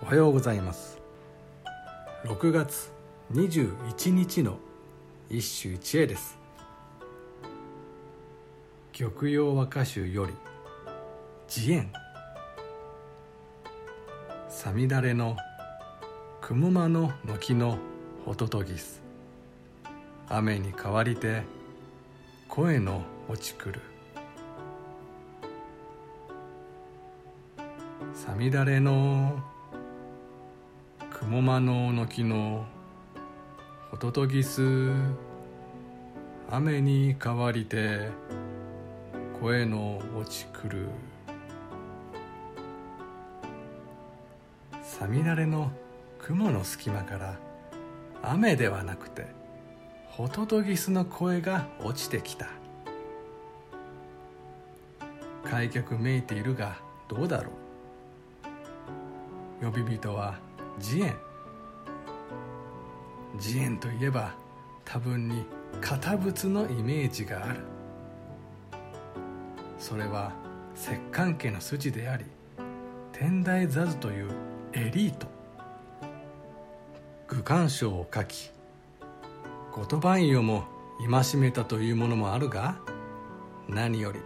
おはようございます。6月21日の一首一会です。玉葉和歌集より慈円さみだれの雲間の軒のほととぎす。雨に変わりて声の落ちくる。さみだれの雲間の軒のほととぎす。雨に変わりて声の落ちくる。さみだれの雲の隙間から雨ではなくてホトトギスの声が落ちてきた。開脚めいているがどうだろう。呼び人は慈円慈円といえば多分に堅物のイメージがある。それは摂関家の筋であり天台座図というエリート。愚官書を書き後鳥羽院をも戒めたというものもあるが何より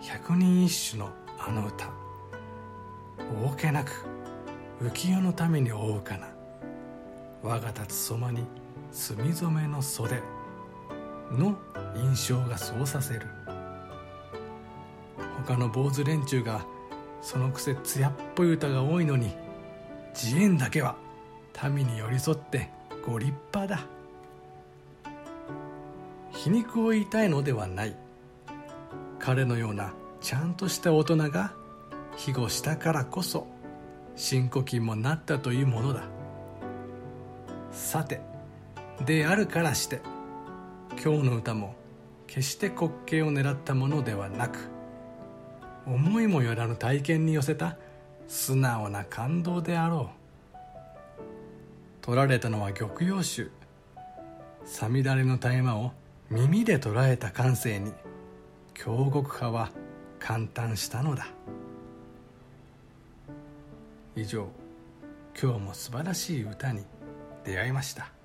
百人一首のあの歌。大けなく浮世のために追うかな。我が立つそまに墨染めの袖の印象がそうさせる。他の坊主連中がそのくせ艶っぽい歌が多いのに慈円だけは民に寄り添ってご立派だ。皮肉を言いたいのではない。彼のようなちゃんとした大人が庇護したからこそ新古今もなったというものだ。さてであるからして今日の歌も決して滑稽を狙ったものではなく思いもよらぬ体験に寄せた素直な感動であろう。取られたのは玉葉集さみだれの絶え間を耳で捉えた感性に京極派は感嘆したのだ。以上今日も素晴らしい歌に出会いました。